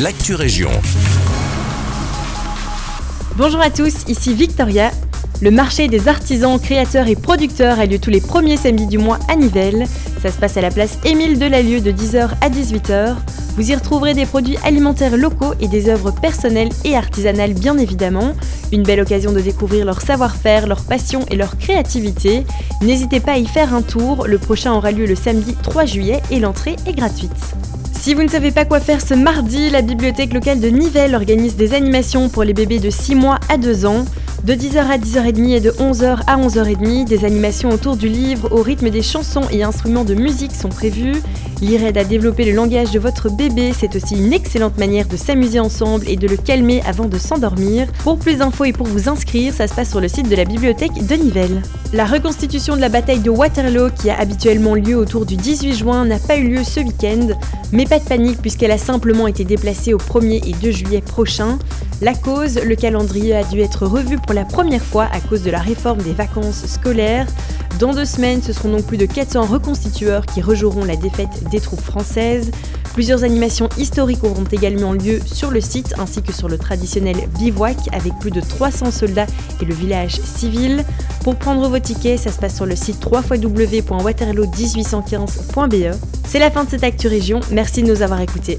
l'actu région. Bonjour à tous, ici Victoria. Le marché des artisans, créateurs et producteurs a lieu tous les premiers samedis du mois à Nivelles. Ça se passe à la place Émile Delalieu de 10h à 18h. Vous y retrouverez des produits alimentaires locaux et des œuvres personnelles et artisanales bien évidemment. Une belle occasion de découvrir leur savoir-faire, leur passion et leur créativité. N'hésitez pas à y faire un tour, le prochain aura lieu le samedi 3 juillet et l'entrée est gratuite. Si vous ne savez pas quoi faire ce mardi, la bibliothèque locale de Nivelles organise des animations pour les bébés de 6 mois à 2 ans. De 10h à 10h30 et de 11h à 11h30, des animations autour du livre au rythme des chansons et instruments de musique sont prévues. Lire aide à développer le langage de votre bébé, c'est aussi une excellente manière de s'amuser ensemble et de le calmer avant de s'endormir. Pour plus d'infos et pour vous inscrire, ça se passe sur le site de la bibliothèque de Nivelles. La reconstitution de la bataille de Waterloo, qui a habituellement lieu autour du 18 juin, n'a pas eu lieu ce week-end, mais pas de panique puisqu'elle a simplement été déplacée au 1er et 2 juillet prochain. La cause, le calendrier a dû être revu pour la première fois à cause de la réforme des vacances scolaires. Dans deux semaines, ce seront donc plus de 400 reconstitueurs qui rejoueront la défaite des troupes françaises. Plusieurs animations historiques auront également lieu sur le site ainsi que sur le traditionnel bivouac avec plus de 300 soldats et le village civil. Pour prendre vos tickets, ça se passe sur le site www.waterloo1815.be. C'est la fin de cette Actu Région, merci de nous avoir écoutés.